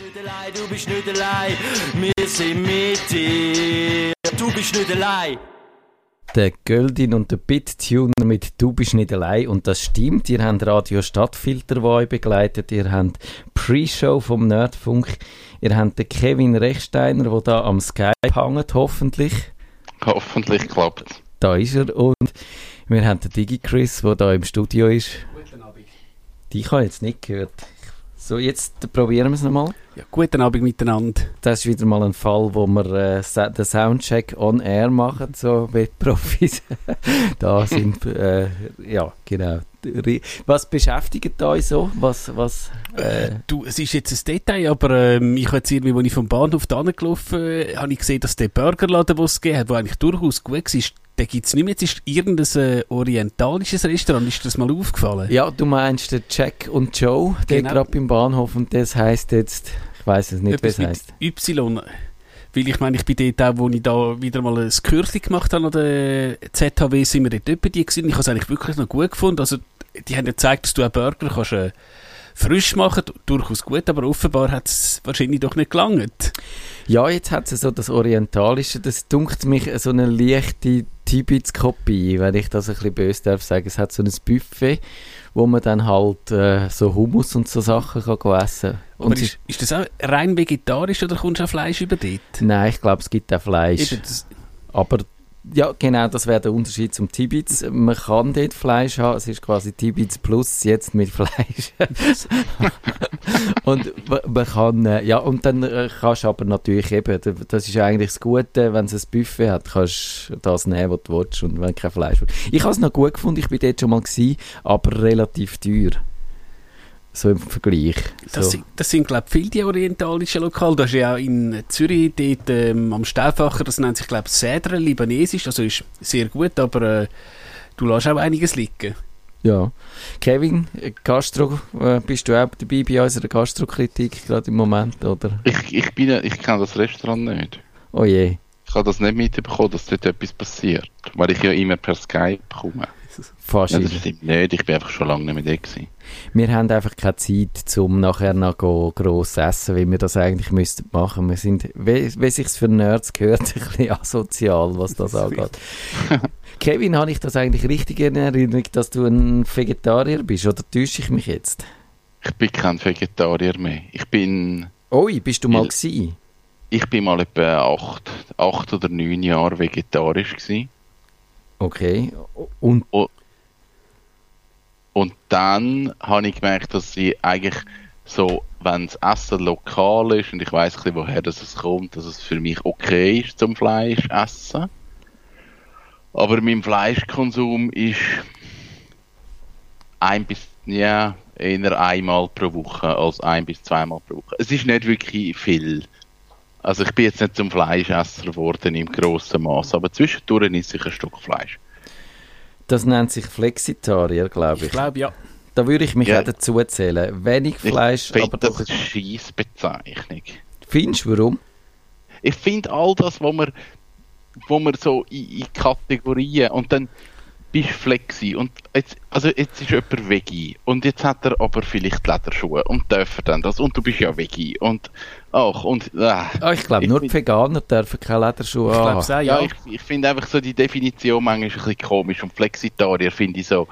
nicht allein, du bist nicht allein. Wir sind mit dir. Du bist nicht allein. Der Göldin und der Bit-Tuner mit Du bist nicht allein. Und das stimmt. Ihr habt Radio Stadtfilter, der euch begleitet. Ihr habt Pre-Show vom Nerdfunk. Ihr habt den Kevin Rechsteiner, der da am Skype hängt, hoffentlich. Hoffentlich klappt Da ist er. Und wir haben den Digi-Chris, der da im Studio ist. Guten Abend. Die habe ich jetzt nicht gehört. So, jetzt probieren wir es nochmal. Ja, guten Abend miteinander. Das ist wieder mal ein Fall, wo wir äh, den Soundcheck on air machen, so wie Profis da sind. Äh, ja, genau. Was beschäftigt euch so? Was, was, äh, Du, es ist jetzt ein Detail, aber ähm, ich habe jetzt irgendwie, als ich vom Bahnhof da gelaufen äh, habe ich gesehen, dass der Burgerladen, den es gegeben hat, der eigentlich durchaus gut war, den gibt es nicht mehr. Jetzt ist irgendein äh, orientalisches Restaurant. Ist das mal aufgefallen? ja, du meinst den Jack und Joe, der Genau. gerade beim Bahnhof und das heißt jetzt, weiß es nicht, wie es heißt. Y. Weil ich meine, ich bin dort auch, wo ich da wieder mal ein Kürzel gemacht habe an der ZHW, sind wir dort etwa die gewesen. Ich habe es eigentlich wirklich noch gut gefunden. Also, die haben ja gezeigt, dass du einen Burger kannst, äh, frisch machen durchaus gut, aber offenbar hat es wahrscheinlich doch nicht gelangt. Ja, jetzt hat es so das Orientalische, das dunkt mich so eine leichte Tibits-Kopie, wenn ich das ein bisschen böse darf sagen. Es hat so ein Buffet, wo man dann halt äh, so Hummus und so Sachen kann essen Aber und es ist, ist das auch rein vegetarisch oder kommst du auch Fleisch über dort? Nein, ich glaube, es gibt auch Fleisch. Eben, Aber ja, genau, das wäre der Unterschied zum Tibits. Man kann dort Fleisch haben, es ist quasi Tibits plus jetzt mit Fleisch. und ma- man kann, äh, ja, und dann äh, kannst du aber natürlich eben, das ist eigentlich das Gute, wenn es ein Buffet hat, kannst du das nehmen, was du willst und wenn kein Fleisch willst. Ich habe es noch gut gefunden, ich bin dort schon mal gewesen, aber relativ teuer. So im Vergleich. das, so. sind, das sind, glaube ich, viele die orientalischen Lokale. Du hast ja auch in Zürich dort ähm, am Stauffacher, das nennt sich, glaube ich, Cedre Libanesisch. Also ist sehr gut, aber äh, du lässt auch einiges liegen. Ja. Kevin, äh, Gastro, äh, bist du auch dabei bei unserer Gastrokritik gerade im Moment, oder? Ich, ich, bin, ich kenne das Restaurant nicht. Oh je. Ich habe das nicht mitbekommen, dass dort etwas passiert. Weil ich ja immer per Skype komme. Fast Ja, das immer. stimmt nicht. Ich bin einfach schon lange nicht mehr da gewesen. Wir haben einfach keine Zeit, um nachher noch gross essen, wie wir das eigentlich müssten machen. Wir sind, wie, wie sich's für Nerds gehört, ein bisschen asozial, was das angeht. Kevin, habe ich das eigentlich richtig in Erinnerung, dass du ein Vegetarier bist, oder täusche ich mich jetzt? Ich bin kein Vegetarier mehr. Ich bin, Oi, bist du mal gsi? ich bin mal etwa acht, acht oder neun Jahre vegetarisch gewesen. Okay. Und Und dann habe ich gemerkt, dass ich eigentlich so, wenn das Essen lokal ist und ich weiß ein bisschen, woher das kommt, dass es für mich okay ist zum Fleisch essen. Aber mein Fleischkonsum ist ein bis, ja, eher einmal pro Woche als ein bis zweimal pro Woche. Es ist nicht wirklich viel. Also ich bin jetzt nicht zum Fleischesser geworden im grossen Maß, aber zwischendurch esse ich ein Stück Fleisch. Das nennt sich Flexitarier, glaube Ich ich. glaube, ja. Da würde ich mich Ja. auch dazu zählen. Wenig Fleisch, ich aber das doch... eine Scheissbezeichnung. Findest du, warum? Ich finde all das, wo man, wo man so in, in Kategorien und dann bist flexi und jetzt, also jetzt ist jemand Veggie und jetzt hat er aber vielleicht Lederschuhe und darf er dann das und du bist ja Veggie und ach und äh, Ah, ich glaube, Ich nur die Veganer dürfen keine Lederschuhe Ich glaube haben. auch, ja, ja. ich, ich finde einfach so die Definition manchmal ein bisschen komisch und Flexitarier finde ich so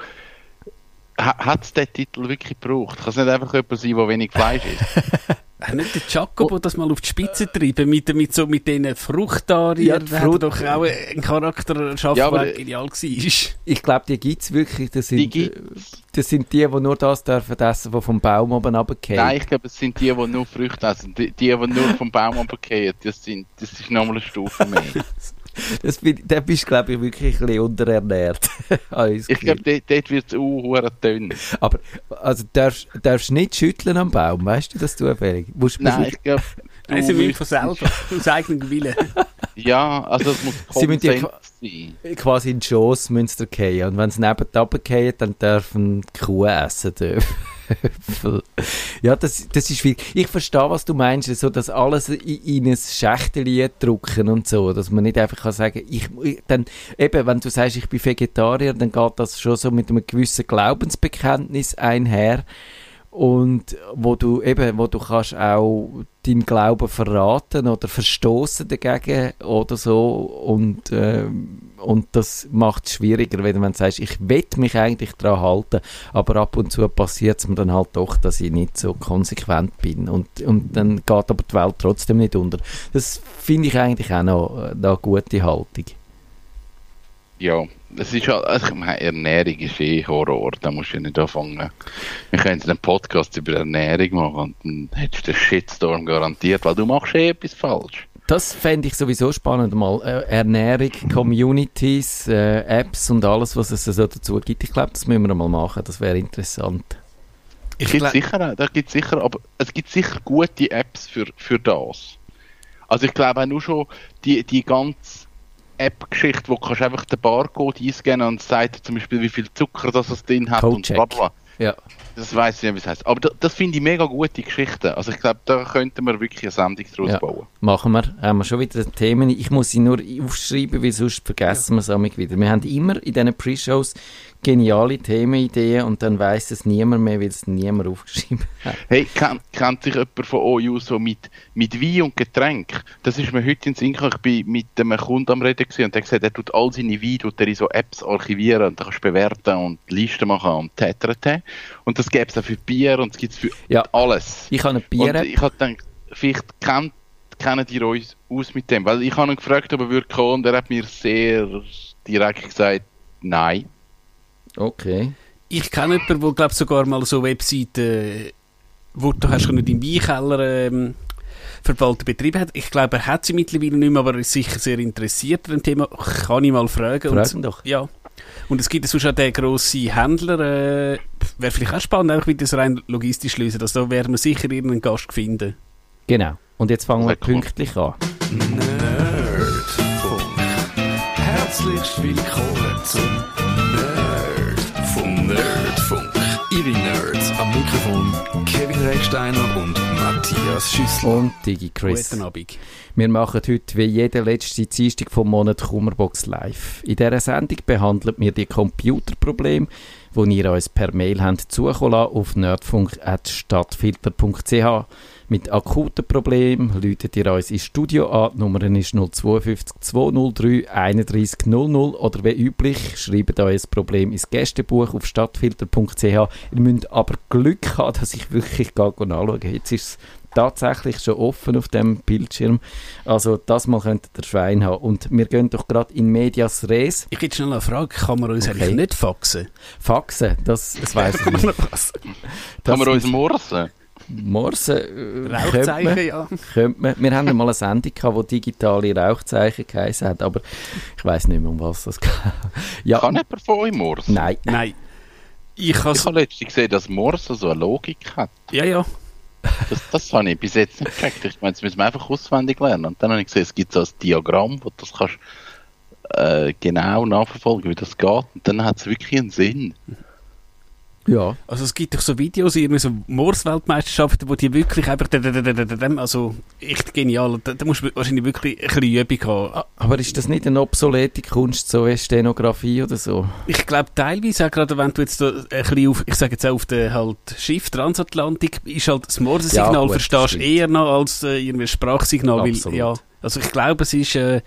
hat es den Titel wirklich gebraucht? Kann es nicht einfach jemand sein, der wenig Fleisch isst? Hat nicht der Jacobo das mal auf die Spitze treiben mit, mit, so, mit diesen Fruchtarier? Ja, Ja, die der Frucht- doch auch einen Charakter erschaffen, Ja, der genial war. Ich glaube, die gibt es wirklich. Das Die sind, gibt's. das sind die, die nur das dürfen essen, die vom Baum oben runterfallen. Nein, ich glaube, es sind die, die nur Früchte essen. Die, die, die nur vom Baum runterfallen, das, sind, das ist nochmal eine Stufe mehr. Das bin, da bist du, glaube ich, wirklich ein bisschen unterernährt. Ich glaube, dort, dort wird es auch dünn. Aber also, darfst darfst nicht schütteln am Baum, weißt du das zufällig? Musst, musst Nein, ich glaube... Sie müssen von selber, aus eigenem Willen. Ja, also es muss Sie müssen ja sein. quasi in die Schoss müssen sie fallen. Und wenn sie neben runterfallen, dann dürfen die Kuh essen dürfen. ja, das, das ist viel. Ich verstehe, was du meinst, so dass alles in, in ein Schächtel drücken und so, dass man nicht einfach kann sagen, ich, ich dann eben, wenn du sagst, ich bin Vegetarier, dann geht das schon so mit einem gewissen Glaubensbekenntnis einher. Und wo du eben, wo du kannst auch deinen Glauben verraten oder verstoßen dagegen oder so und, ähm, und das macht es schwieriger, wenn du sagst, ich will mich eigentlich daran halten, aber ab und zu passiert es mir dann halt doch, dass ich nicht so konsequent bin und, und dann geht aber die Welt trotzdem nicht unter. Das finde ich eigentlich auch noch, äh, noch eine gute Haltung. Ja, es ist halt, also ich meine, Ernährung ist eh Horror, da musst du ja nicht anfangen. Wir können jetzt einen Podcast über Ernährung machen und dann hättest du den Shitstorm garantiert, weil du machst eh etwas falsch. Das fände ich sowieso spannend, mal äh, Ernährung, Communities, äh, Apps und alles, was es so dazu gibt. Ich glaube, das müssen wir mal machen, das wäre interessant. Ich gibt sicher, da gibt sicher, aber es gibt sicher gute Apps für, für das. Also ich glaube auch nur schon die, die ganze App-Geschichte, wo du kannst einfach den Barcode einscannen und sagt zum Beispiel, wie viel Zucker das es drin hat und Codecheck. bla bla. Ja. Das weiß ich nicht, wie es heißt. Aber da, das finde ich mega gute Geschichten. Also ich glaube, da könnten wir wirklich eine Sendung draus Ja. bauen. Machen wir. Haben wir schon wieder Themen. Ich muss sie nur aufschreiben, weil sonst vergessen wir es wieder. Wir haben immer in diesen Pre-Shows geniale Themenideen und dann weiss es niemand mehr, weil es niemand aufgeschrieben hat. Hey, kennt, kennt sich jemand von euch so mit, mit Wein und Getränk? Das ist mir heute in den Sinn gekommen. Ich war mit einem Kunden am Reden und der hat gesagt, er tut all seine Weine tut er in so Apps archivieren und da kannst du bewerten und Listen machen und täterte. Und das gäbe es auch für Bier und es gibt es für Ja. alles. Ich habe Und Bier ich habe gedacht, vielleicht kennt, kennen die uns aus mit dem. Weil ich habe ihn gefragt, ob er würde kommen und er hat mir sehr direkt gesagt, nein. Okay. Ich kenne jemanden, der glaub, sogar mal so Webseiten, wo du hast können deinen Weinkeller ähm, verwalten betrieben hat. Ich glaube, er hat sie mittlerweile nicht mehr, aber er ist sicher sehr interessiert an dem Thema. Kann ich mal fragen. Frag Und- ihn doch. Ja. Und es gibt sonst auch den grossen Händler, äh, wäre vielleicht auch spannend, einfach wie das rein logistisch lösen. Also da werden wir sicher irgendeinen Gast finden. Genau. Und jetzt fangen wir pünktlich an. Nerdfunk. Herzlich willkommen zum Ihre Nerds am Mikrofon Kevin Recksteiner und Matthias Schüssler. Und Digi Chris. Guten Abend. Wir machen heute wie jede letzte Dienstag vom Monat Kummerbox live. In dieser Sendung behandeln wir die Computerprobleme, die ihr uns per Mail habt zukommen lassen auf nerdfunk.stadtfilter.ch. Mit akuten Problemen läutet ihr uns ins Studio an. Die Nummer ist 052 203 31 00 oder wie üblich, schreibt euch ein Problem ins Gästebuch auf stadtfilter.ch. Ihr müsst aber Glück haben, dass ich wirklich nachschauen. Jetzt ist es tatsächlich schon offen auf dem Bildschirm. Also das mal könnte der Schwein haben. Und wir gehen doch gerade in Medias Res. Ich hätte schnell eine Frage. Kann man uns Okay. eigentlich nicht faxen? Faxen, das, das weiss ich nicht. Kann man uns morsen? Morsen äh, könnte Rauchzeichen, man, ja. könnte man. Wir haben mal eine Sendung gehabt, die digitale Rauchzeichen geheißen hat, aber ich weiß nicht mehr, um was das geht. Ja, Kann jemand von euch morsen? nein. Nein. Ich Ich has, habe letztens gesehen, dass Morse so eine Logik hat. ja, ja. Das, das habe ich bis jetzt nicht gecheckt. Ich meine, das müssen wir einfach auswendig lernen. Und dann habe ich gesehen, es gibt so ein Diagramm, wo du das kannst äh, genau nachverfolgen, wie das geht. Und dann hat es wirklich einen Sinn. Ja, Also es gibt doch so Videos, irgendwie so Morse-Weltmeisterschaften, wo die wirklich einfach, also echt genial. Da, da musst du wahrscheinlich wirklich ein bisschen Übung haben. a- aber ist das nicht eine obsolete Kunst, so wie Stenografie oder so? Ich glaube teilweise auch gerade, wenn du jetzt ein bisschen auf, ich sage jetzt auch auf der halt Schiff Transatlantik, ist halt das Morse-Signal Ja, verstehst du eher noch als äh, irgendwie Sprachsignal. Weil, ja, also ich glaube, es ist, äh,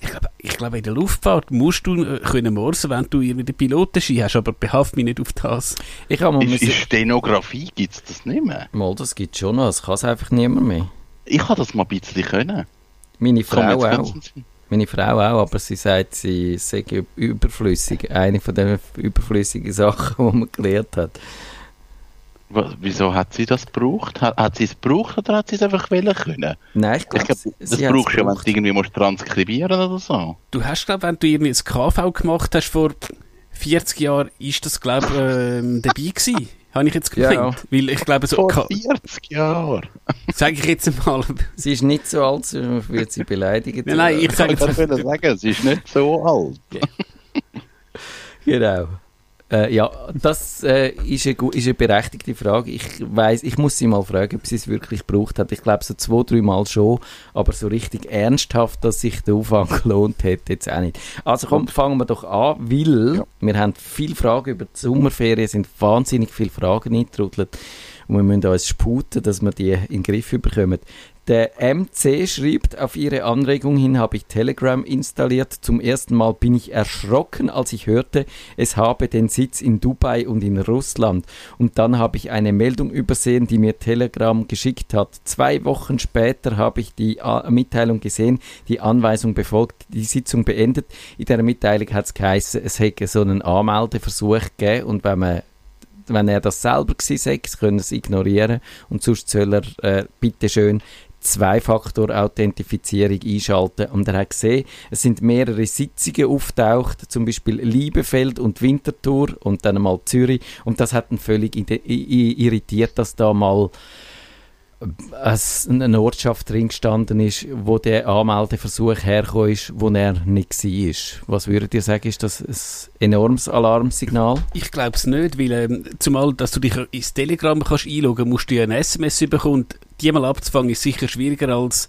ich glaube, ich glaube, in der Luftfahrt musst du äh, können morsen, wenn du irgendwie den Pilotenschein hast, aber behaft mich nicht auf das. Ich habe mal, In, in müssen, Stenografie gibt es das nicht mehr. mal das gibt schon noch, das kann es einfach niemand mehr. Ich habe das mal ein bisschen können. Meine Frau auch. Meine Frau auch, aber sie sagt, sie sei üb- überflüssig. Eine von den überflüssigen Sachen, die man gelernt hat. Wieso hat sie das gebraucht? Hat, hat sie es gebraucht oder hat sie es einfach wollen können? Nein, ich Ich glaube, glaub, sie, das sie brauchst du ja, wenn du irgendwie musst transkribieren oder so. Du hast, glaube wenn du irgendwie ein KV gemacht hast vor 40 Jahren, ist das, glaube ich, ähm, dabei gewesen. Habe ich jetzt Ja, gemeint. Weil ich glaube, so, Vor K- 40 Jahren. sage ich jetzt mal. Sie ist nicht so alt, sonst wird sie beleidigt. Nein, nein, ich sage Ich jetzt wollte sagen, sie ist nicht so alt. Genau. Äh, ja, das äh, ist, eine, ist eine berechtigte Frage. Ich weiß, ich muss sie mal fragen, ob sie es wirklich gebraucht hat. Ich glaube so zwei, drei Mal schon, aber so richtig ernsthaft, dass sich der Aufwand gelohnt hätte, jetzt auch nicht. Also komm, fangen wir doch an, weil wir haben viele Fragen über die Sommerferien, es sind wahnsinnig viele Fragen eingetrudelt und wir müssen uns sputen, dass wir die in den Griff bekommen. Der MC schreibt, auf Ihre Anregung hin habe ich Telegram installiert. Zum ersten Mal bin ich erschrocken, als ich hörte, es habe den Sitz in Dubai und in Russland. Und dann habe ich eine Meldung übersehen, die mir Telegram geschickt hat. Zwei Wochen später habe ich die A Mitteilung gesehen, die Anweisung befolgt, die Sitzung beendet. In der Mitteilung hat es geheißen, es hätte so einen Anmeldeversuch gegeben und wenn man wenn er das selber gewesen sei, können es ignorieren und sonst soll er äh, bitte schön Zwei-Faktor-Authentifizierung einschalten. Und er hat gesehen, es sind mehrere Sitzungen auftaucht, zum Beispiel Liebefeld und Winterthur und dann mal Zürich. Und das hat ihn völlig irritiert, dass da mal es eine Ortschaft drin gestanden ist, wo der Anmeldeversuch hergekommen ist, wo er nicht war. Was würdet ihr sagen, ist das ein enormes Alarmsignal? Ich glaube es nicht, weil ähm, zumal, dass du dich ins Telegram kannst einloggen musst du ja ein SMS bekommen. Die mal abzufangen ist sicher schwieriger, als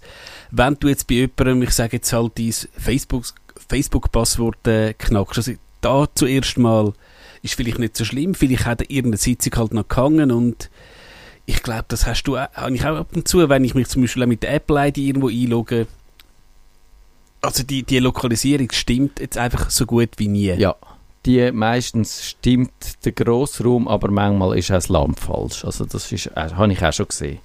wenn du jetzt bei jemandem, ich sage jetzt halt, dein Facebook- Facebook-Passwort äh, knackst. Also da zuerst mal ist vielleicht nicht so schlimm, vielleicht hat irgendeine Sitzung halt noch gehangen und ich glaube, das hast du auch, habe ich auch ab und zu, wenn ich mich zum Beispiel mit der Apple-ID irgendwo einlogge. Also die, die Lokalisierung stimmt jetzt einfach so gut wie nie. Ja, die meistens stimmt der Grossraum, aber manchmal ist auch das Land falsch. Also das ist, äh, habe ich auch schon gesehen.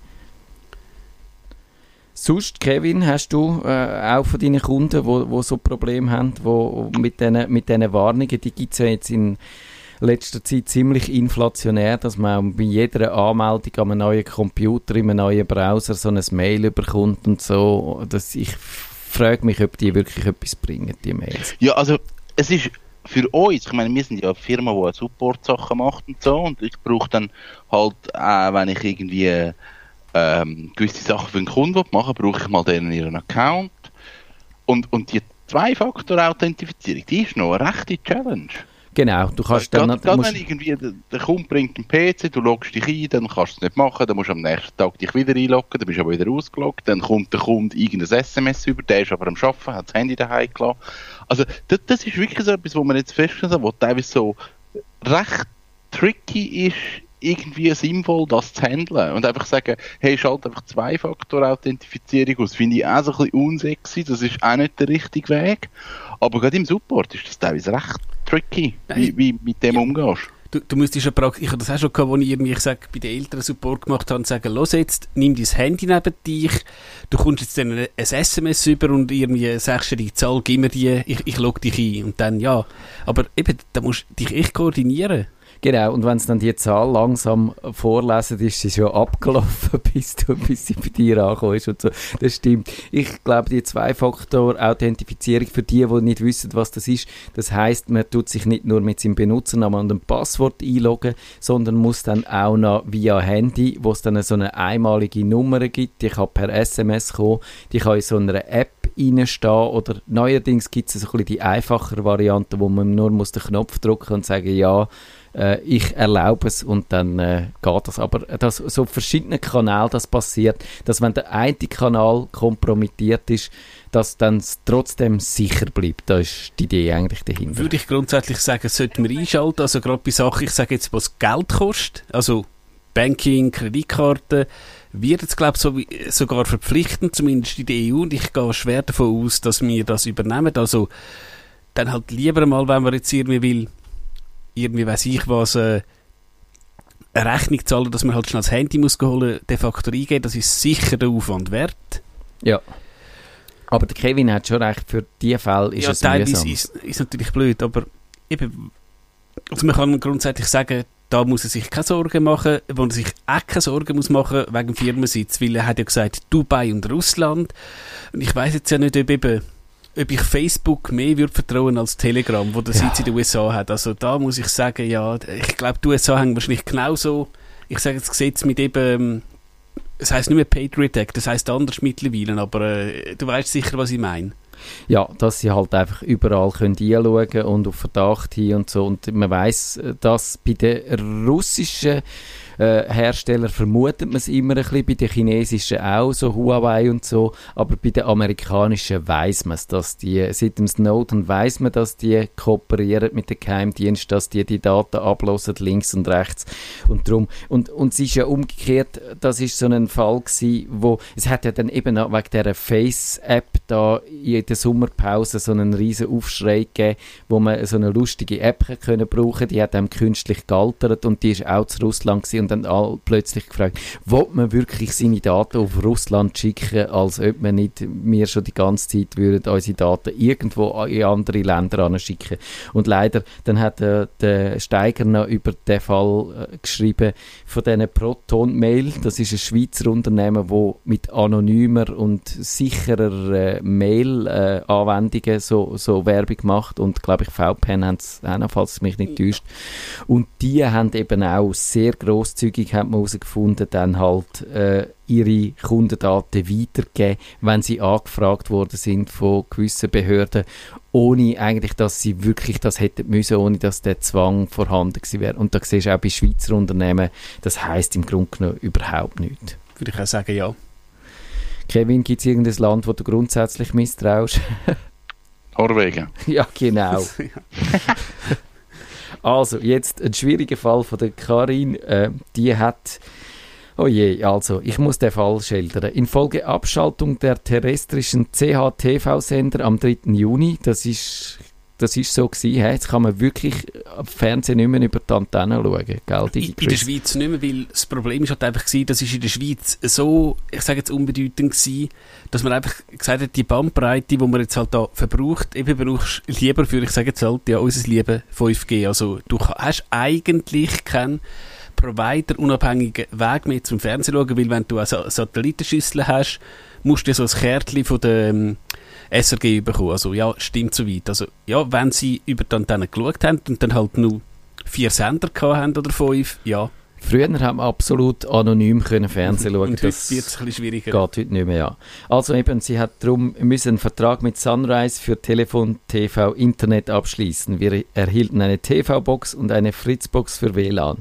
Sonst, Kevin, hast du äh, auch von deinen Kunden, wo so Probleme haben, wo mit diesen mit Warnungen, die gibt es ja jetzt in letzter Zeit ziemlich inflationär, dass man bei jeder Anmeldung an einem neuen Computer, in einem neuen Browser so ein Mail bekommt und so. Das, ich frage mich, ob die wirklich etwas bringen, die Mails. Ja, also es ist für uns, ich meine, wir sind ja eine Firma, die Support-Sachen macht und so und ich brauche dann halt auch, wenn ich irgendwie ähm, gewisse Sachen für einen Kunden machen will, brauche ich mal denen ihren Account und, und die Zwei-Faktor-Authentifizierung, die ist noch eine rechte Challenge. Genau, du kannst dann... Gerade, musst- wenn irgendwie der, Kunde bringt einen PC, du loggst dich ein, dann kannst du es nicht machen, dann musst du am nächsten Tag dich wieder einloggen, dann bist du aber wieder ausgeloggt, dann kommt der Kunde irgendein SMS über, der ist aber am Arbeiten, hat das Handy daheim gelassen. Also das, das ist wirklich so etwas, wo man jetzt feststellen wo teilweise so recht tricky ist, irgendwie sinnvoll das zu handeln. Und einfach sagen, hey, schalt einfach Zwei-Faktor-Authentifizierung aus, finde ich auch so ein bisschen unsexy, das ist auch nicht der richtige Weg, aber gerade im Support ist das teilweise recht tricky, wie, wie mit dem umgehst. Du, du müsstest ja praktisch, ich habe das auch schon gehabt, wo ich irgendwie, ich sag, bei den Eltern Support gemacht habe und sage, los jetzt, nimm dein Handy neben dich, du kommst jetzt dann ein SMS über und irgendwie sagst du die Zahl, gib mir die, ich, ich log dich ein. Und dann, ja. Aber eben, da musst du dich echt koordinieren. Genau, und wenn es dann die Zahl langsam vorlesen, ist sie schon abgelaufen, bis, du, bis sie bei dir angekommen ist und so. Das stimmt. Ich glaube, die Zwei-Faktor-Authentifizierung für die, die nicht wissen, was das ist, das heißt, man tut sich nicht nur mit seinem Benutzernamen und dem Passwort einloggen, sondern muss dann auch noch via Handy, wo es dann so eine einmalige Nummer gibt, die kann per SMS kommen, die kann in so einer App reinstehen oder neuerdings gibt es so ein bisschen die einfachere Variante, wo man nur muss den Knopf drücken und sagen, ja, äh, ich erlaube es und dann äh, geht das. Aber dass so auf verschiedenen Kanälen das passiert, dass wenn der eine Kanal kompromittiert ist, dass dann es trotzdem sicher bleibt. Da ist die Idee eigentlich dahinter. Würde ich grundsätzlich sagen, sollten wir einschalten, also gerade bei Sachen, ich sage jetzt, was Geld kostet, also Banking, Kreditkarte, wird jetzt, glaube ich, so, sogar verpflichtend, zumindest in der EU, und ich gehe schwer davon aus, dass wir das übernehmen. Also, dann halt lieber mal, wenn man jetzt irgendwie will, irgendwie weiß ich was, äh, eine Rechnung zahlen, dass man halt schnell das Handy muss holen, den Faktor eingeben, das ist sicher der Aufwand wert. Ja. Aber der Kevin hat schon recht, für diese Fälle ist ja, es teilweise mühsam. ist, ist natürlich blöd, aber eben, also man kann grundsätzlich sagen, da muss er sich keine Sorgen machen, wo er sich auch keine Sorgen muss machen wegen dem Firmensitz, weil er hat ja gesagt, Dubai und Russland. Und ich weiß jetzt ja nicht, ob eben ob ich Facebook mehr würde vertrauen als Telegram, wo der Sitz in den USA hat. Also da muss ich sagen, ja, ich glaube, die USA haben wahrscheinlich genauso, ich sage jetzt Gesetz mit eben, es heißt nicht mehr Patriot Act, das heißt anders mittlerweile, aber äh, du weißt sicher, was ich meine. Ja, dass sie halt einfach überall können einschauen und auf Verdacht hin und so. Und man weiß, dass bei den russischen äh, Hersteller vermutet man es immer ein bisschen, bei den chinesischen auch, so Huawei und so, aber bei den amerikanischen weiß man es, dass die, seit dem Snowden weiß man, dass die kooperieren mit dem Geheimdienst, dass die die Daten ablosen, links und rechts und drum. Und, und es ist ja umgekehrt, das ist so ein Fall gewesen, wo, es hat ja dann eben auch wegen dieser Face-App da in der Sommerpause so einen riesen Aufschrei gegeben, wo man so eine lustige App können brauchen, die hat einem künstlich gealtert und die ist auch zu Russland und dann all plötzlich gefragt, will man wirklich seine Daten auf Russland schicken, als ob man nicht wir schon die ganze Zeit würden unsere Daten irgendwo in andere Länder schicken. Und leider, dann hat äh, der Steiger noch über den Fall äh, geschrieben von diesen Proton-Mail. Das ist ein Schweizer Unternehmen, wo mit anonymer und sicherer äh, Mail-Anwendungen so, so Werbung macht und glaube ich VPN haben es auch noch, falls es mich nicht täuscht. Und die haben eben auch sehr grosszügig, hat man herausgefunden, dann halt äh, ihre Kundendaten weitergeben, wenn sie angefragt worden sind von gewissen Behörden, ohne eigentlich, dass sie wirklich das hätten müssen, ohne dass der Zwang vorhanden gewesen wäre. Und da siehst du auch bei Schweizer Unternehmen, das heißt im Grunde genommen überhaupt nichts. Würde ich auch sagen, ja. Kevin, gibt es irgendein Land, wo du grundsätzlich misstraust? Norwegen. ja, genau. Also, jetzt ein schwieriger Fall von der Karin. Äh, die hat. Oh je, also, ich muss den Fall schildern. Infolge Abschaltung der terrestrischen CHTV-Sender am 3. Juni, das ist das ist so gewesen. Hey, jetzt kann man wirklich am Fernsehen nicht mehr über die Antenne schauen. Gell, in, in der Schweiz nicht mehr, weil das Problem ist halt einfach gewesen, das ist in der Schweiz so, ich sage jetzt unbedeutend gewesen, dass man einfach gesagt hat, die Bandbreite, die man jetzt halt da verbraucht, eben brauchst lieber für, ich sage jetzt halt, ja, unser Liebe 5G. Also du hast eigentlich keinen Provider unabhängigen Weg mehr zum Fernsehen schauen, weil wenn du eine Satellitenschüssel hast, musst du so ein Kärtchen von der ähm, SRG bekommen. Also ja, stimmt soweit. Also ja, wenn sie über die Antenne geschaut haben und dann halt nur vier Sender haben oder fünf, ja. Früher haben wir absolut anonym können Fernsehen schauen. Und das wird ein schwieriger. Geht heute nicht mehr, ja. Also eben, sie hat darum müssen einen Vertrag mit Sunrise für Telefon, TV, Internet abschließen. Wir erhielten eine TV-Box und eine Fritzbox für WLAN.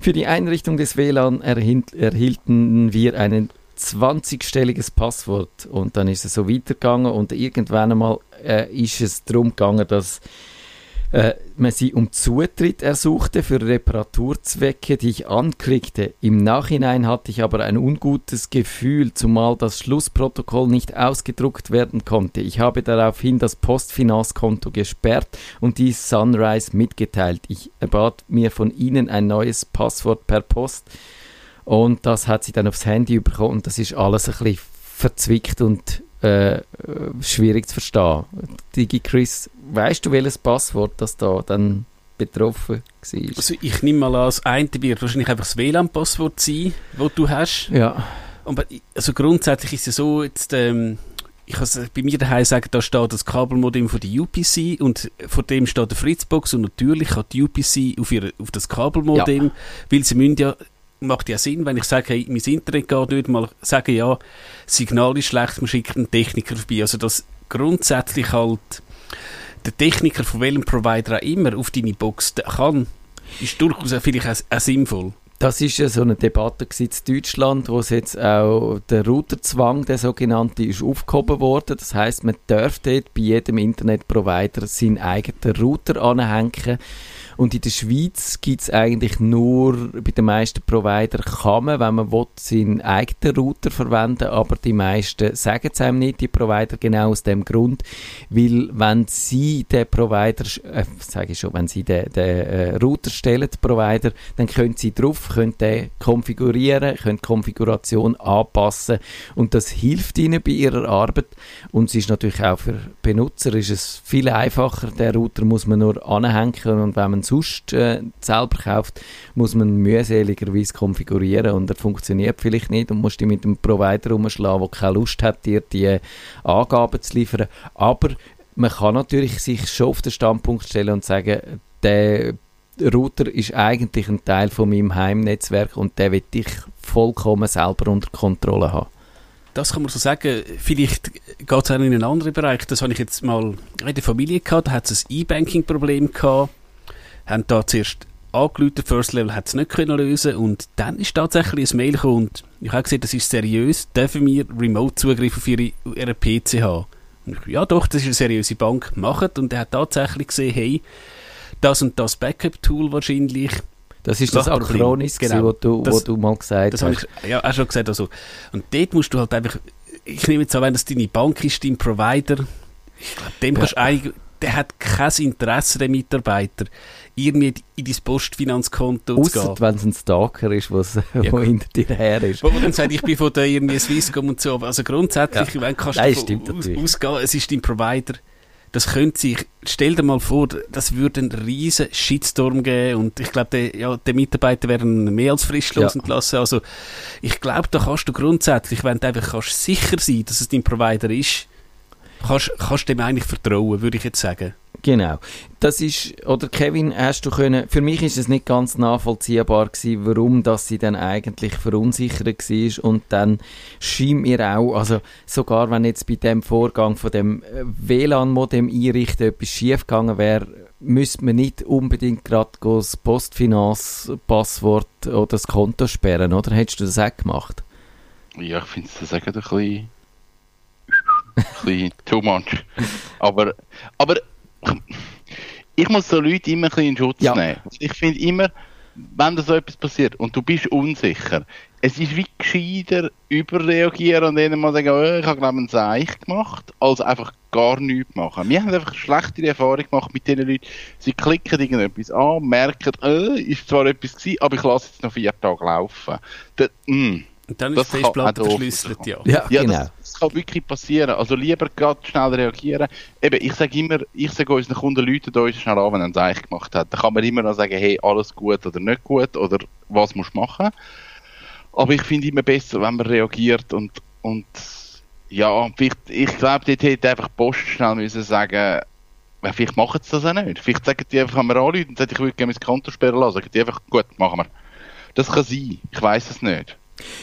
Für die Einrichtung des WLAN erhielten wir einen 20-stelliges Passwort und dann ist es so weitergegangen und irgendwann einmal äh, ist es darum gegangen, dass äh, man sie um Zutritt ersuchte für Reparaturzwecke, die ich anklickte. Im Nachhinein hatte ich aber ein ungutes Gefühl, zumal das Schlussprotokoll nicht ausgedruckt werden konnte. Ich habe daraufhin das Postfinanzkonto gesperrt und dies Sunrise mitgeteilt. Ich erbat mir von ihnen ein neues Passwort per Post. Und das hat sie dann aufs Handy bekommen und das ist alles ein bisschen verzwickt und äh, schwierig zu verstehen. Digi Chris, weißt du, welches Passwort das da dann betroffen war? Also ich nehme mal an, das eine wird wahrscheinlich einfach das WLAN-Passwort sein, das du hast. Ja. Aber also grundsätzlich ist es so, jetzt, ähm, ich kann bei mir daheim sagen, da steht das Kabelmodem von der UPC und vor dem steht der Fritzbox und natürlich hat die UPC auf, ihre, auf das Kabelmodem, ja. weil sie müssen ja macht ja Sinn, wenn ich sage, hey, mein Internet geht nicht, mal sagen, ja, Signal ist schlecht, man schickt einen Techniker vorbei. Also, dass grundsätzlich halt der Techniker von welchem Provider auch immer auf deine Box kann, ist durchaus vielleicht auch, auch sinnvoll. Das ist ja so eine Debatte in Deutschland, wo es jetzt auch der Routerzwang, der sogenannte, ist aufgehoben worden. Das heißt, man darf dort bei jedem Internetprovider seinen eigenen Router anhängen und in der Schweiz gibt es eigentlich nur, bei den meisten Provider kann man, wenn man will, seinen eigenen Router verwenden, aber die meisten sagen es einem nicht, die Provider, genau aus dem Grund, weil wenn sie den Provider, äh, sage ich schon, wenn sie den, den äh, Router stellen, den Provider, dann können sie drauf, können den konfigurieren, können die Konfiguration anpassen. Und das hilft ihnen bei ihrer Arbeit. Und es ist natürlich auch für Benutzer ist es viel einfacher, der Router muss man nur anhängen und wenn man sonst äh, selber kauft, muss man mühseligerweise konfigurieren und er funktioniert vielleicht nicht und musst dich mit einem Provider umschlagen, der keine Lust hat, dir die Angaben zu liefern. Aber man kann natürlich sich schon auf den Standpunkt stellen und sagen, der Router ist eigentlich ein Teil von meinem Heimnetzwerk und der will ich vollkommen selber unter Kontrolle haben. Das kann man so sagen. Vielleicht geht es auch in einen anderen Bereich. Das habe ich jetzt mal in der Familie gehabt, da hat es ein E-Banking-Problem gehabt. Haben da zuerst angerufen, First Level hat es nicht können lösen und dann ist tatsächlich ein Mail gekommen und ich habe gesehen, das ist seriös, dürfen wir Remote-Zugriff auf ihre, ihren PC haben? Und ich, ja doch, das ist eine seriöse Bank, macht und er hat tatsächlich gesehen, hey, das und das Backup-Tool wahrscheinlich, Das ist das Sprachproblem. Acronis, Genau. wo, du, wo Das- du mal gesagt Das hast. ich ja auch schon gesagt. Also. Und dort musst du halt einfach, ich nehme jetzt an, wenn das deine Bank ist, dein Provider, ich glaube, dem kannst du eigentlich, der hat kein Interesse, der Mitarbeiter, irgendwie in dein Postfinanzkonto zu Ausser gehen. wenn es ein Stalker ist, was, Ja, wo hinter dir her ist. Wo dann sagt, ich bin von der irgendwie Swisscom und so. Also grundsätzlich, wenn kannst Nein, du aus, ausgehen, es ist dein Provider. Das könnte sich, stell dir mal vor, das würde einen riesen Shitstorm geben und ich glaube, der, ja, der Mitarbeiter wären mehr als fristlos Ja. entlassen. Also ich glaube, da kannst du grundsätzlich, wenn du einfach kannst sicher sein, dass es dein Provider ist, kannst, kannst du dem eigentlich vertrauen, würde ich jetzt sagen. Genau. Das ist, oder Kevin, hast du können, für mich ist es nicht ganz nachvollziehbar gewesen, warum dass sie dann eigentlich verunsichert war und dann schien mir auch, also sogar wenn jetzt bei dem Vorgang von dem äh, WLAN-Modem einrichten etwas schief gegangen wäre, müsste man nicht unbedingt gerade das Postfinanz-Passwort oder das Konto sperren, oder? Hättest du das auch gemacht? Ja, ich finde es sagen ein bisschen, bisschen too much. Aber, aber ich muss so Leute immer ein bisschen in Schutz Ja. nehmen. Ich finde immer, wenn da so etwas passiert und du bist unsicher, es ist wie gescheiter überreagieren und denen mal sagen, oh, ich habe glaube einen Seich gemacht, als einfach gar nichts machen. Wir haben einfach eine schlechtere Erfahrung gemacht mit diesen Leuten. Sie klicken irgendetwas an, merken, äh, ist zwar etwas gewesen, aber ich lasse jetzt noch vier Tage laufen. Da, mm. Und dann Das ist die kann Festplatte verschlüsselt, ja. Ja, Ja, genau. das, das kann wirklich passieren. Also lieber gerade schnell reagieren. Eben, ich sage immer, ich sage unseren Kunden, Leute uns schnell an, wenn er ein Zeichen gemacht hat. Da kann man immer noch sagen, hey, alles gut oder nicht gut oder was musst du machen. Aber ich finde immer besser, wenn man reagiert und, und ja, vielleicht, ich glaube, dort hätte einfach Post schnell müssen sagen, vielleicht machen sie das auch nicht. Vielleicht sagen die einfach, wenn wir anrufen und sagen, ich würde gerne mein Konto sperren lassen, sagen die einfach, gut, machen wir. Das kann sein. Ich weiß es nicht.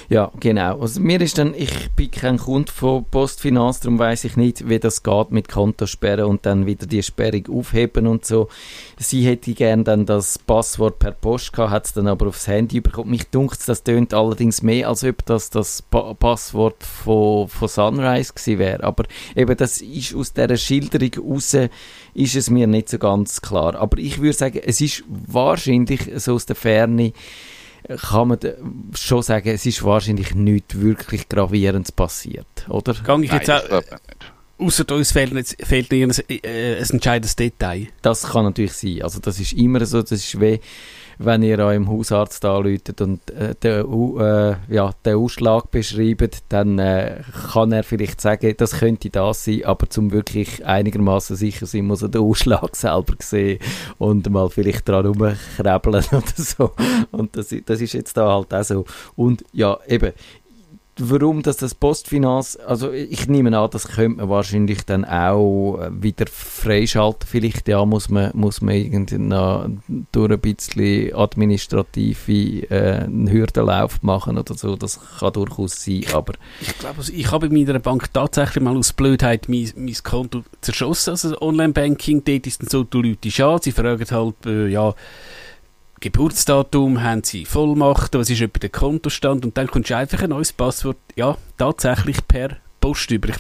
Ja, genau. Also mir ist dann, ich bin kein Kunde von Postfinanz, darum weiß ich nicht, wie das geht mit Kontosperren und dann wieder die Sperrung aufheben und so. Sie hätte gern dann das Passwort per Post gehabt, hat es dann aber aufs Handy bekommen. Mich dunkt das tönt allerdings mehr, als ob das das pa Passwort von, von Sunrise gewesen wäre. Aber eben, das ist aus dieser Schilderung raus, ist es mir nicht so ganz klar. Aber ich würde sagen, es ist wahrscheinlich so aus der Ferne, kann man schon sagen, es ist wahrscheinlich nichts wirklich Gravierendes passiert, oder? Gang ich jetzt Nein, auch, Außer uns fehlt, jetzt, fehlt ein, äh, ein entscheidendes Detail. Das kann natürlich sein. Also das ist immer so, das ist wie, wenn ihr eurem Hausarzt anruft und äh, den, äh, ja, den Ausschlag beschreibt, dann äh, kann er vielleicht sagen, das könnte das sein, aber zum wirklich einigermaßen sicher sein, muss er den Ausschlag selber sehen und mal vielleicht dran rumkrebeln oder so. Und das, das ist jetzt da halt auch so. Und ja, eben, warum dass das Postfinanz, also ich nehme an, das könnte man wahrscheinlich dann auch äh, wieder freischalten. Vielleicht ja, muss man, muss man irgendwie durch ein bisschen administrative äh, Hürdenlauf machen oder so. Das kann durchaus sein, aber Ich glaube, also ich habe bei meiner Bank tatsächlich mal aus Blödheit mein, mein Konto zerschossen, also Online-Banking. Dort ist dann so, du läutest an, sie fragen halt, äh, ja, Geburtsdatum, haben sie Vollmacht, was ist etwa der Kontostand und dann kommst du einfach ein neues Passwort, ja, tatsächlich per Post über. Ich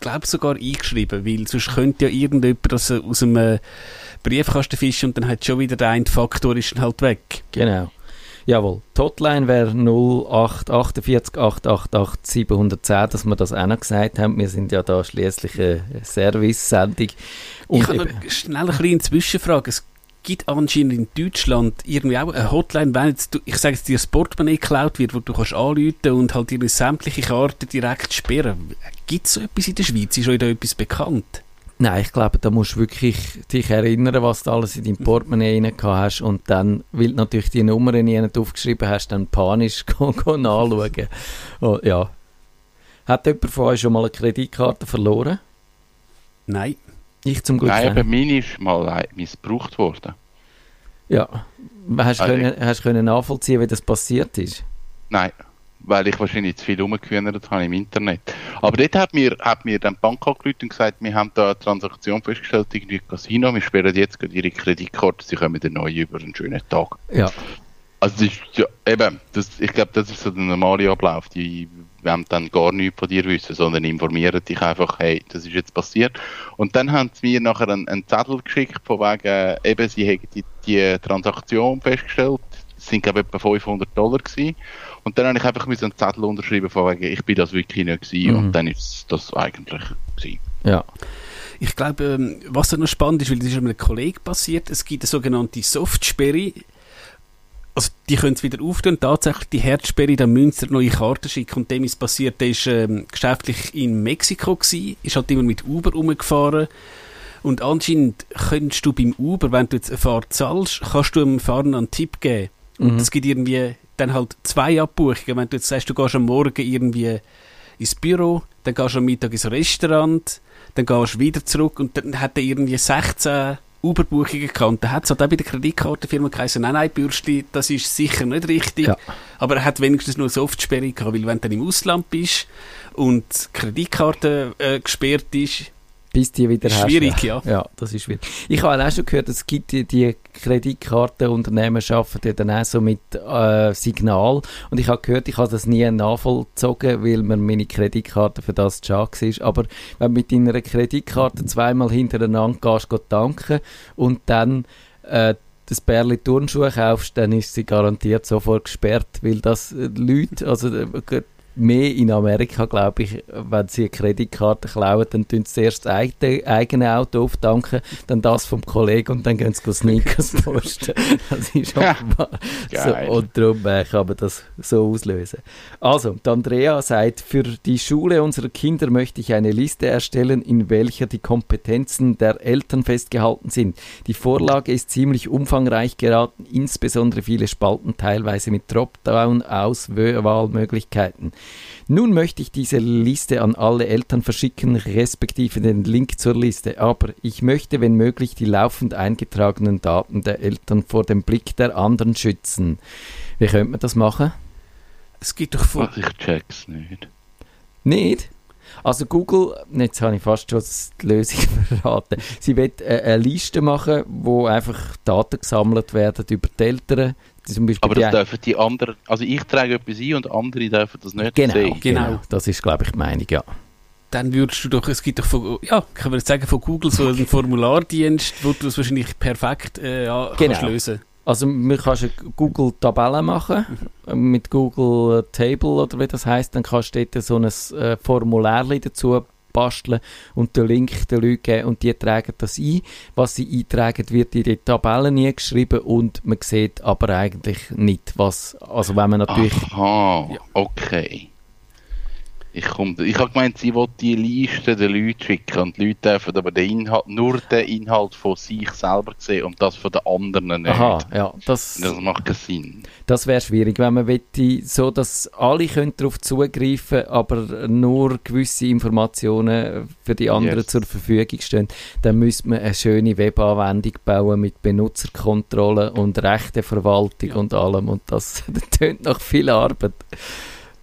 glaube sogar eingeschrieben, weil sonst könnte ja irgendjemand das äh, aus einem äh, Briefkasten fischen und dann hat schon wieder der eine Faktor ist dann halt weg. Genau. Jawohl. Die Hotline wäre 0848 888 710, dass wir das auch noch gesagt haben. Wir sind ja da schließlich eine Service-Sendung. Ich habe noch schnell eine kleine Zwischenfrage. Es gibt anscheinend in Deutschland irgendwie auch eine Hotline, wenn jetzt, du, ich sage jetzt, dir das Portemonnaie geklaut wird, wo du kannst anrufen und halt ihre sämtliche Karten direkt sperren. Gibt es so etwas in der Schweiz? Ist euch da etwas bekannt? Nein, ich glaube, da musst du wirklich dich erinnern, was du alles in deinem Portemonnaie rein hast und dann, weil du natürlich die Nummern nicht aufgeschrieben hast, dann panisch go, go nachschauen. Oh, ja. Hat jemand von euch schon mal eine Kreditkarte verloren? Nein. Ich zum Glück Nein, aber meine ist mal äh, missbraucht worden. Ja. Hast du Ah, können, hast können nachvollziehen, wie das passiert ist? Nein. weil ich wahrscheinlich zu viel rumgehühnert habe im Internet. Aber dort hat mir, hat mir dann die Bank angerufen und gesagt, wir haben da eine Transaktion festgestellt, irgendwie Casino, wir sperren jetzt gerade ihre Kreditkarte, sie kommen dann neu über einen schönen Tag. Ja. Also das ist, ja, eben, das, ich glaube, das ist so der normale Ablauf. Die wollen dann gar nichts von dir wissen, sondern informieren dich einfach, hey, das ist jetzt passiert. Und dann haben sie mir nachher einen, einen Zettel geschickt, von wegen, eben, sie hätten die, die Transaktion festgestellt. Das sind, glaube ich, etwa 500 Dollar gewesen. Und dann habe ich einfach müssen einen Zettel unterschreiben, von wegen, ich bin das wirklich nicht gewesen. Mhm. Und dann ist das eigentlich gewesen. Ja. Ich glaube, ähm, was da noch spannend ist, weil das ist einem Kollegen passiert, es gibt eine sogenannte Softsperre. Also die können es wieder auftun. Tatsächlich die Herzsperre, müssen sie neue Karten schicken. Und dem ist passiert, der ist ähm, geschäftlich in Mexiko gewesen, ist halt immer mit Uber rumgefahren. Und anscheinend könntest du beim Uber, wenn du jetzt eine Fahrt zahlst, kannst du dem Fahrer einen Tipp geben. Und Mhm. es gibt irgendwie dann halt zwei Abbuchungen. Wenn du jetzt sagst, du gehst am Morgen irgendwie ins Büro, dann gehst du am Mittag ins Restaurant, dann gehst du wieder zurück und dann hat er irgendwie 16 Uber-Buchungen gehabt. Und dann hat es halt auch bei der Kreditkartenfirma geheißen, nein, nein, Bürsti, das ist sicher nicht richtig. Ja. Aber er hat wenigstens nur eine Softsperre gehabt, weil wenn du dann im Ausland bist und die Kreditkarte äh, gesperrt ist, Bis die wieder hast. schwierig, ja. Ja, das ist schwierig. Ich habe auch schon gehört, es gibt die, die Kreditkartenunternehmen arbeiten ja dann auch so mit äh, Signal. Und ich habe gehört, ich habe das nie nachvollzogen, weil mir meine Kreditkarte für das zu schade war. Aber wenn du mit deiner Kreditkarte zweimal hintereinander gehst, gehst tanken und dann äh, das Bärli Turnschuhe kaufst, dann ist sie garantiert sofort gesperrt, weil das äh, Leute, also äh, mehr in Amerika, glaube ich, wenn sie eine Kreditkarte klauen, dann tun sie zuerst das eigene, eigene Auto auftanken, dann das vom Kollegen und dann gehen sie Sneakers posten. Das ist offenbar Geil. so. Und darum äh, kann man das so auslösen. Also, Andrea sagt, für die Schule unserer Kinder möchte ich eine Liste erstellen, in welcher die Kompetenzen der Eltern festgehalten sind. Die Vorlage ist ziemlich umfangreich geraten, insbesondere viele Spalten, teilweise mit Dropdown-Auswahlmöglichkeiten. Nun möchte ich diese Liste an alle Eltern verschicken, respektive den Link zur Liste. Aber ich möchte, wenn möglich, die laufend eingetragenen Daten der Eltern vor dem Blick der anderen schützen. Wie könnte man das machen? es gibt doch von, Ach, ich check's nicht. Nicht? Also Google, jetzt habe ich fast schon die Lösung verraten. Sie wird äh, eine Liste machen, wo einfach Daten gesammelt werden über die Eltern. Zum Beispiel Aber das dürfen die anderen, also ich trage etwas ein und andere dürfen das nicht Genau, sehen. genau, Genau. Das ist, glaube ich, die Meinung, ja. dann würdest du doch, es gibt doch von, ja, kann man jetzt sagen, von Google so einen Formulardienst, wo du es wahrscheinlich perfekt äh, ja, kannst Genau. lösen. Also man kannst eine Google-Tabelle machen, äh, mit Google Table oder wie das heißt, dann kannst du dort so ein äh, Formular dazu basteln und den Link den Leuten geben und die tragen das ein. Was sie eintragen, wird in die Tabelle nie geschrieben und man sieht aber eigentlich nicht, was, also wenn man natürlich, Aha, Ja. Ich, komm, ich habe gemeint, sie will die Liste den Leuten schicken und die Leute dürfen aber den Inhalt, nur den Inhalt von sich selber sehen und das von den anderen nicht. aha, ja, das, Das macht keinen Sinn. das wäre schwierig, wenn man wette, so, dass alle können darauf zugreifen aber nur gewisse Informationen für die anderen Yes. zur Verfügung stehen, dann müsste man eine schöne Webanwendung bauen mit Benutzerkontrolle und Rechteverwaltung Ja. und allem und das tönt nach viel Arbeit.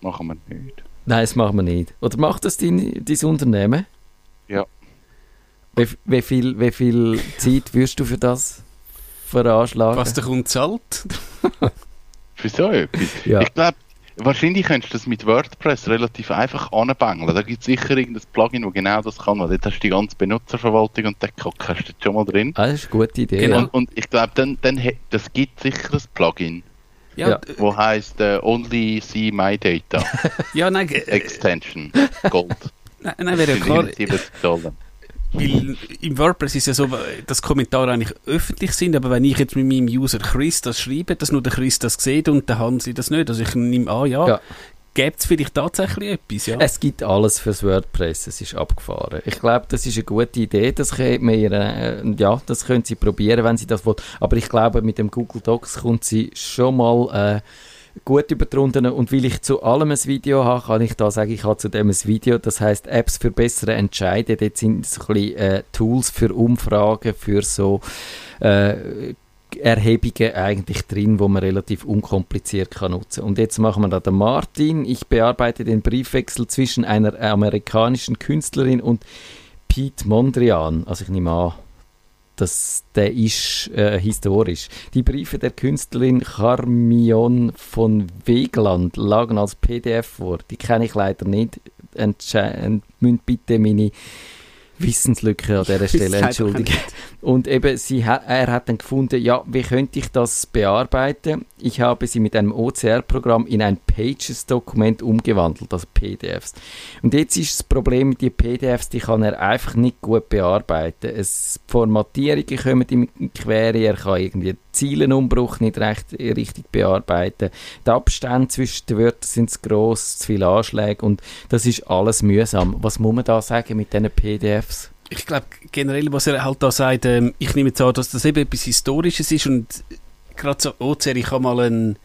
Machen wir nicht. Nein, das machen wir nicht. Oder macht das dein, dein Unternehmen? Ja. Wie, wie, viel, wie viel Zeit würdest du für das veranschlagen? Was der Kunde zahlt. Für so etwas? Ja. Ich glaube, wahrscheinlich könntest du das mit WordPress relativ einfach anbängeln. Da gibt es sicher irgendein Plugin, das genau das kann. Weil dort hast du die ganze Benutzerverwaltung und den Cock hast du schon mal drin. Ah, das ist eine gute Idee. Genau. Und, und ich glaube, dann, dann, das gibt sicher ein Plugin, Ja, wo heißt äh, Only See My Data ja nein, äh, Extension Gold. nein, nein, wäre ja klar. 79 Dollar. Weil im WordPress ist ja so, dass Kommentare eigentlich öffentlich sind, aber wenn ich jetzt mit meinem User Chris das schreibe, dass nur der Chris das sieht und dann haben sie das nicht. Also ich nehme an, ja, Ja. Gibt es vielleicht tatsächlich etwas, ja. Es gibt alles fürs WordPress, es ist abgefahren. Ich glaube, das ist eine gute Idee, das können wir, äh, ja, das können Sie probieren, wenn Sie das wollen. Aber ich glaube, mit dem Google Docs kommt sie schon mal äh, gut über die Runden. Und weil ich zu allem ein Video habe, kann ich da sagen, ich habe zu dem ein Video, das heißt Apps für bessere Entscheide. Dort sind so ein bisschen äh, Tools für Umfragen, für so äh, Erhebungen eigentlich drin, wo man relativ unkompliziert kann nutzen. Und jetzt machen wir da den Martin. Ich bearbeite den Briefwechsel zwischen einer amerikanischen Künstlerin und Pete Mondrian. Also ich nehme an, dass der ist äh, historisch. Die Briefe der Künstlerin Charmion von Wegland lagen als PDF vor. Die kenne ich leider nicht. Entsche müsst bitte meine Wissenslücke an dieser Stelle entschuldigen. Und eben, sie, er hat dann gefunden, ja, wie könnte ich das bearbeiten? Ich habe sie mit einem OCR-Programm in ein Pages-Dokument umgewandelt, also PDFs. Und jetzt ist das Problem, die PDFs, die kann er einfach nicht gut bearbeiten. Es Formatierungen kommen ihm in Quere, er kann irgendwie Zeilenumbruch nicht recht, richtig bearbeiten. Die Abstände zwischen den Wörtern sind zu gross, zu viele Anschläge und das ist alles mühsam. Was muss man da sagen mit diesen PDFs? Ich glaube generell, was er halt da sagt, ähm, ich nehme jetzt an, dass das eben etwas Historisches ist und gerade so OCR, ich habe mal einen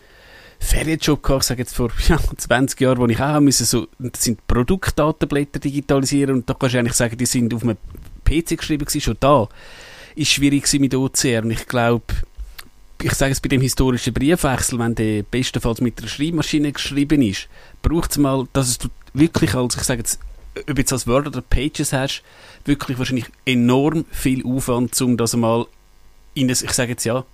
Ferienjob gehabt, ich sage jetzt vor ja, 20 Jahren, wo ich auch müssen, so, das sind Produktdatenblätter digitalisieren und da kannst du eigentlich sagen, die sind auf einem PC geschrieben gewesen, schon da. Ist schwierig mit OCR und ich glaube, ich sage es bei dem historischen Briefwechsel, wenn der bestenfalls mit einer Schreibmaschine geschrieben ist, braucht es mal, dass es wirklich als, ich sage jetzt, ob jetzt als Word oder Pages hast, wirklich wahrscheinlich enorm viel Aufwand, um das mal in das, ich sage jetzt ja,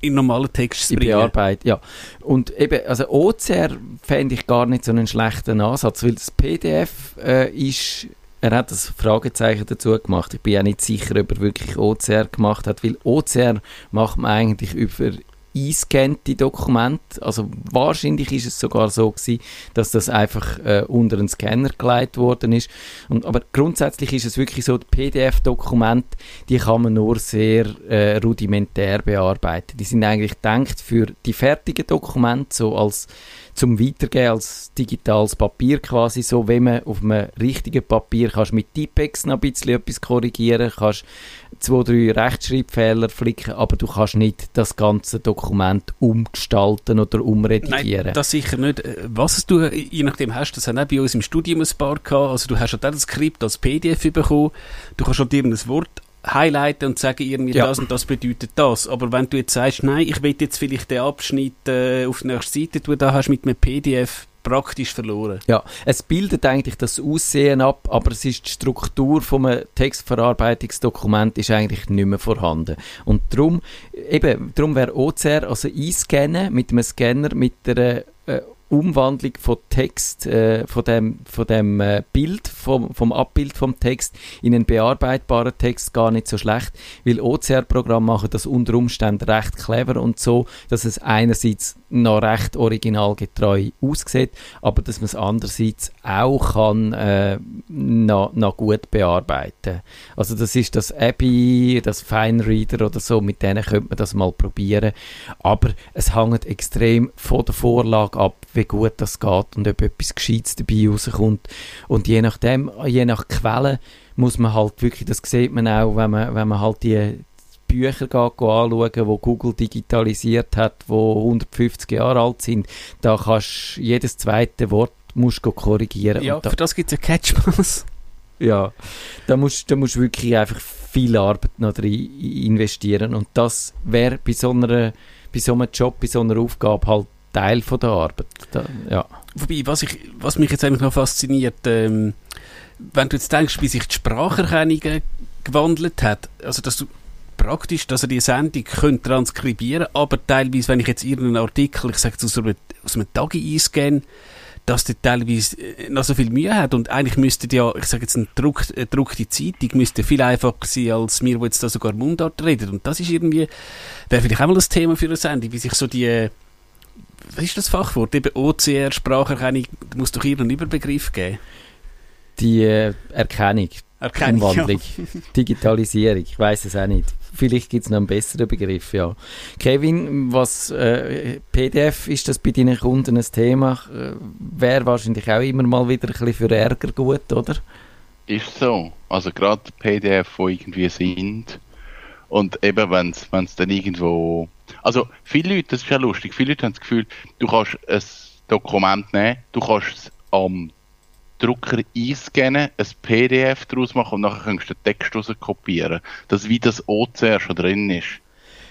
in normalen Text zu bringen. Bearbeit, ja. Und eben, also OCR fände ich gar nicht so einen schlechten Ansatz, weil das PDF äh, ist er hat das Fragezeichen dazu gemacht. Ich bin ja nicht sicher, ob er wirklich OCR gemacht hat, weil OCR macht man eigentlich über eingescannte Dokumente. Also wahrscheinlich ist es sogar so gewesen, dass das einfach äh, unter einen Scanner geleitet worden ist. Und, aber grundsätzlich ist es wirklich so, PDF-Dokumente, die kann man nur sehr äh, rudimentär bearbeiten. Die sind eigentlich gedacht für die fertigen Dokumente, so als zum Weitergeben als digitales Papier quasi so, wenn man auf einem richtigen Papier kannst mit Tipex noch ein bisschen etwas korrigieren, kannst zwei, drei Rechtschreibfehler flicken, aber du kannst nicht das ganze Dokument umgestalten oder umredigieren. Nein, das sicher nicht. Äh, was du je nachdem hast, das haben auch bei uns im Studium ein paar gehabt, also du hast halt auch das Skript als PDF bekommen, du kannst halt irgendein Wort highlighten und sagen irgendwie ja. das und das bedeutet das. Aber wenn du jetzt sagst, nein, ich will jetzt vielleicht den Abschnitt äh, auf die nächste Seite tun, da hast du mit einem PDF praktisch verloren. Ja, es bildet eigentlich das Aussehen ab, aber es ist die Struktur vom Textverarbeitungsdokument ist eigentlich nicht mehr vorhanden. Und darum, eben, darum wäre OCR, also einscannen mit einem Scanner, mit der äh, Umwandlung von Text, äh, von dem, von dem äh, Bild, vom, vom Abbild vom Text in einen bearbeitbaren Text gar nicht so schlecht, weil OCR-Programme machen das unter Umständen recht clever und so, dass es einerseits noch recht originalgetreu aussieht, aber dass man es andererseits auch kann äh, noch, noch gut bearbeiten. Also das ist das Abby, das Finereader oder so, mit denen könnte man das mal probieren, aber es hängt extrem von der Vorlage ab, wie gut das geht und ob etwas Gescheites dabei rauskommt. Und je nachdem, je nach Quelle, muss man halt wirklich, das sieht man auch, wenn man, wenn man halt die Bücher geht, anschauen, die Google digitalisiert hat, die 150 Jahre alt sind, da kannst du jedes zweite Wort musst du korrigieren. Ja, da, für das gibt es ja Catchmas. Ja, da musst, da musst du wirklich einfach viel Arbeit noch drin investieren und das wäre bei so einer bei so einem Job, bei so einer Aufgabe halt Teil von der Arbeit. Da, ja. Wobei, was, ich, was mich jetzt eigentlich noch fasziniert, ähm, wenn du jetzt denkst, wie sich die Spracherkennung gewandelt hat, also dass du praktisch, dass er die Sendung könnt transkribieren aber teilweise, wenn ich jetzt irgendeinen Artikel, ich sage aus, einem, aus einem einscanne, dass der teilweise äh, noch so viel Mühe hat und eigentlich müsste ja, ich sage jetzt, eine gedruckte Zeitung müsste viel einfacher sein als mir, wo jetzt da sogar Mundart redet und das ist irgendwie, wäre vielleicht auch mal das Thema für eine Sendung, wie sich so die was ist das Fachwort? Eben OCR, Spracherkennung, muss doch irgendeinen Überbegriff geben. Die äh, Erkennung, Erkennung Umwandlung, ja. Digitalisierung, ich weiß es auch nicht. Vielleicht gibt es noch einen besseren Begriff, ja. Kevin, was äh, PDF ist das bei deinen Kunden ein Thema? Äh, Wäre wahrscheinlich auch immer mal wieder ein bisschen für Ärger gut, oder? Ist so. Also gerade PDF, die irgendwie sind. Und eben, wenn es dann irgendwo also, viele Leute, das ist ja lustig, viele Leute haben das Gefühl, du kannst ein Dokument nehmen, du kannst es am Drucker einscannen, ein PDF daraus machen und nachher kannst du den Text kopieren. Dass wie das OCR schon drin ist.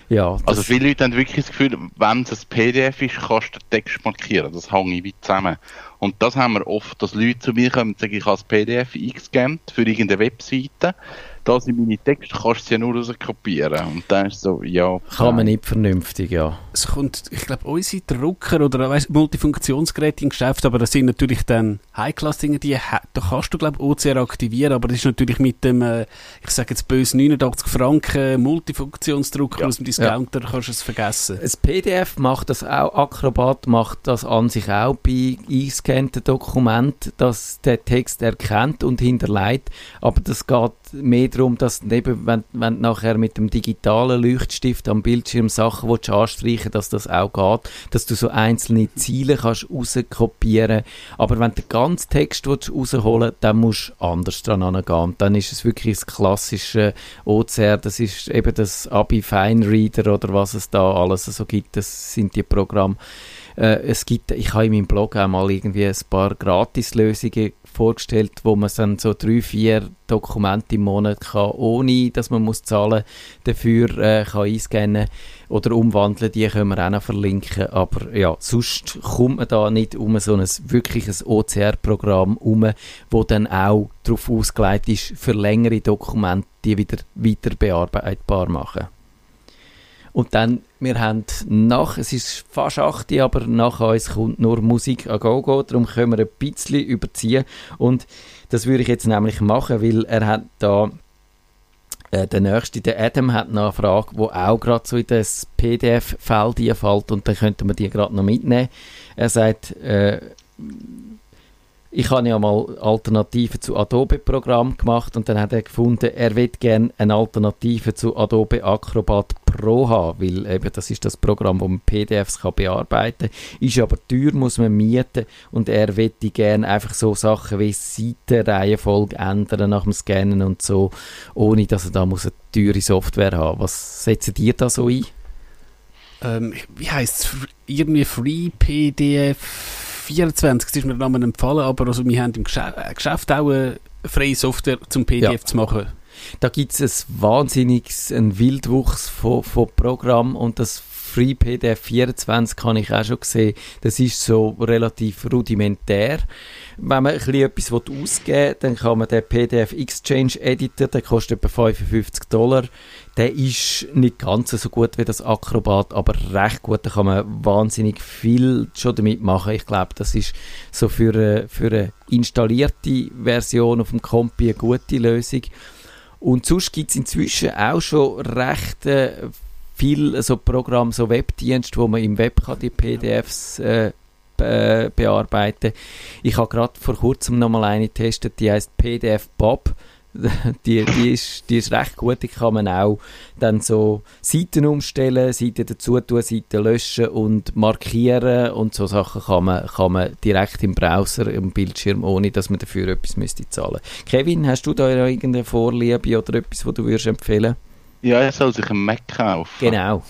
Ja, Also das- viele Leute haben wirklich das Gefühl, wenn es ein PDF ist, kannst du den Text markieren. Das hänge ich wie zusammen. Und das haben wir oft, dass Leute zu mir kommen und sagen, ich habe das PDF eingescannt für irgendeine Webseite. Da sind meine Texte, kannst du sie ja nur rauskopieren. Und dann ist es so, ja. kann man nicht vernünftig, ja. Es kommt, ich glaube, unsere Drucker oder weißt, Multifunktionsgeräte im Geschäft, aber das sind natürlich dann High-Class-Dinge, die da kannst du, glaube ich, OCR aktivieren, aber das ist natürlich mit dem, äh, ich sage jetzt böse 89 Franken Multifunktionsdrucker Ja. aus dem Discounter, kannst du es vergessen. Das PDF macht das auch, Acrobat macht das an sich auch bei eingescannten Dokumenten, dass der Text erkennt und hinterlegt, aber das geht mehr darum, dass eben, wenn, wenn du nachher mit dem digitalen Leuchtstift am Bildschirm Sachen willst anstreichen dass das auch geht, dass du so einzelne Ziele kannst rauskopieren, aber wenn du den ganzen Text willst rausholen dann musst du anders dran angehen dann ist es wirklich das klassische OCR, das ist eben das Abi Fine Reader oder was es da alles so gibt, das sind die Programme. Äh, es gibt, ich habe in meinem Blog auch mal irgendwie ein paar Gratislösungen vorgestellt, wo man dann so drei, vier Dokumente im Monat kann, ohne dass man muss zahlen dafür äh, kann einscannen oder umwandeln, die können wir auch noch verlinken, aber ja, sonst kommt man da nicht um so ein wirkliches OCR-Programm um, wo dann auch darauf ausgelegt ist, für längere Dokumente die wieder weiter bearbeitbar machen. Und dann, wir haben nach, es ist fast 8 Uhr, aber nach uns kommt nur Musik a go go, darum können wir ein bisschen überziehen. Und das würde ich jetzt nämlich machen, weil er hat da, äh, der nächste, der Adam, hat noch eine Frage, die auch gerade so in das PDF-Feld einfällt und dann könnten wir die gerade noch mitnehmen. Er sagt, äh, ich habe ja mal Alternativen zu Adobe-Programm gemacht und dann hat er gefunden, er will gerne eine Alternative zu Adobe Acrobat Pro haben, weil eben das ist das Programm, wo man PDFs kann bearbeiten kann. Ist aber teuer, muss man mieten und er möchte gerne einfach so Sachen wie Seitenreihenfolge ändern nach dem Scannen und so, ohne dass er da muss eine teure Software haben. Was setzen dir da so ein? Ähm, wie heisst es? Irgendwie Free PDF 24, das ist mir Name empfohlen, aber also wir haben im Geschäft, äh, Geschäft auch eine freie Software zum PDF Ja. zu machen. Da gibt es ein wahnsinniges, ein Wildwuchs von, von Programmen und das Free PDF 24 kann ich auch schon sehen. Das ist so relativ rudimentär. Wenn man ein bisschen etwas ausgeben will, dann kann man den PDF Exchange Editor, der kostet etwa 55 Dollar. Der ist nicht ganz so gut wie das Acrobat, aber recht gut. Da kann man wahnsinnig viel schon damit machen. Ich glaube, das ist so für eine, für eine installierte Version auf dem Compi eine gute Lösung. Und sonst gibt es inzwischen auch schon recht äh, viel so Programme, so Webdienste, wo man im Web kann die PDFs äh, be bearbeiten Ich habe gerade vor kurzem noch mal eine getestet, die heißt PDF Bob. Die, die, ist, die ist recht gut, die kann man auch dann so Seiten umstellen, Seiten dazu tun, Seiten löschen und markieren und so Sachen kann man, kann man direkt im Browser, im Bildschirm, ohne dass man dafür etwas müsste zahlen. Kevin, hast du da irgendeine Vorliebe oder etwas, was du würdest empfehlen? Ja, er soll sich einen Mac kaufen. Genau,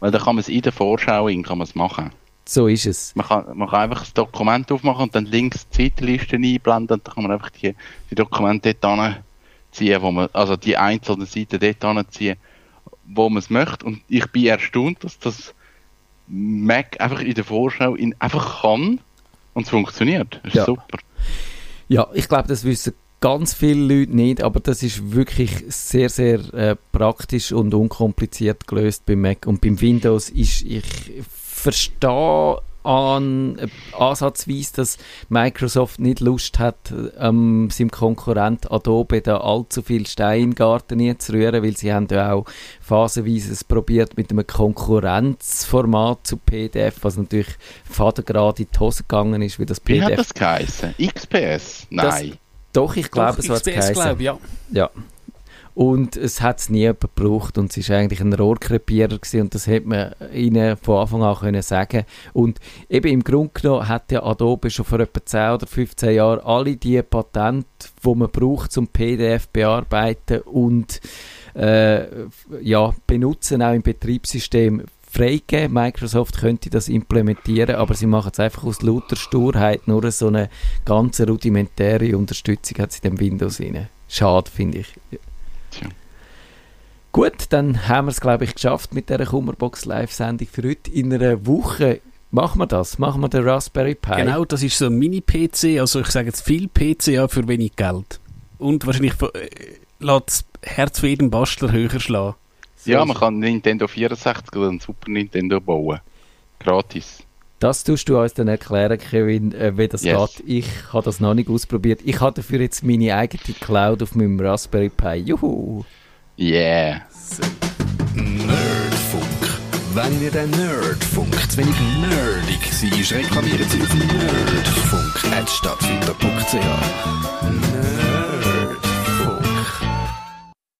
Weil dann kann man es in der Vorschau in, kann man es machen. So ist es. Man kann, man kann einfach das Dokument aufmachen und dann links die Seitenlisten einblenden und dann kann man einfach die, die Dokumente dort anziehen, wo man, also die einzelnen Seiten dort anziehen, wo man es möchte. Und ich bin erstaunt, dass das Mac einfach in der Vorschau in, einfach kann und es funktioniert. Das ist Ja. super. Ja, ich glaube, das wissen ganz viele Leute nicht, aber das ist wirklich sehr, sehr äh, praktisch und unkompliziert gelöst beim Mac. Und beim Windows ist, ich verstehe an, äh, ansatzweise, dass Microsoft nicht Lust hat, ähm, seinem Konkurrent Adobe da allzu viel Stein in den Garten zu rühren, weil sie haben ja auch phasenweise es probiert mit einem Konkurrenzformat zu PDF, was natürlich fadengerade in die Hose gegangen ist, wie das Wie PDF hat das geheißen? XPS? Nein. doch, ich glaube, Doch, es hat es XPS, geheißen. glaub, ja. Ja. Und es hat es nie gebraucht und es war eigentlich ein Rohrkrepierer gewesen und das hätte man ihnen von Anfang an können sagen Und eben im Grunde genommen hat ja Adobe schon vor etwa 10 oder 15 Jahren alle die Patente, die man braucht zum PDF bearbeiten und äh, ja, benutzen auch im Betriebssystem freigegeben. Microsoft könnte das implementieren, aber sie machen es einfach aus lauter Sturheit. Nur so eine ganz rudimentäre Unterstützung hat sie dem Windows rein. Schade, finde ich. Tja. Gut, dann haben wir es, glaube ich, geschafft mit dieser Kummerbox Live-Sendung für heute. In einer Woche machen wir das. Machen wir den Raspberry Pi. Genau, das ist so ein Mini-PC, also ich sage jetzt viel PC für wenig Geld. Und wahrscheinlich äh, lässt das Herz für jeden Bastler höher schlagen. ja, man kann Nintendo 64 oder ein Super Nintendo bauen. Gratis. Das tust du uns dann erklären, Kevin, äh, wie das Yes. geht. Ich habe das noch nicht ausprobiert. Ich habe dafür jetzt meine eigene Cloud auf meinem Raspberry Pi. Juhu! Yeah. Nerdfunk. Wenn ihr den Nerdfunk zu wenig nerdig seid, reklamiert sie auf nerdfunk.stadtfinder.ch. Nerd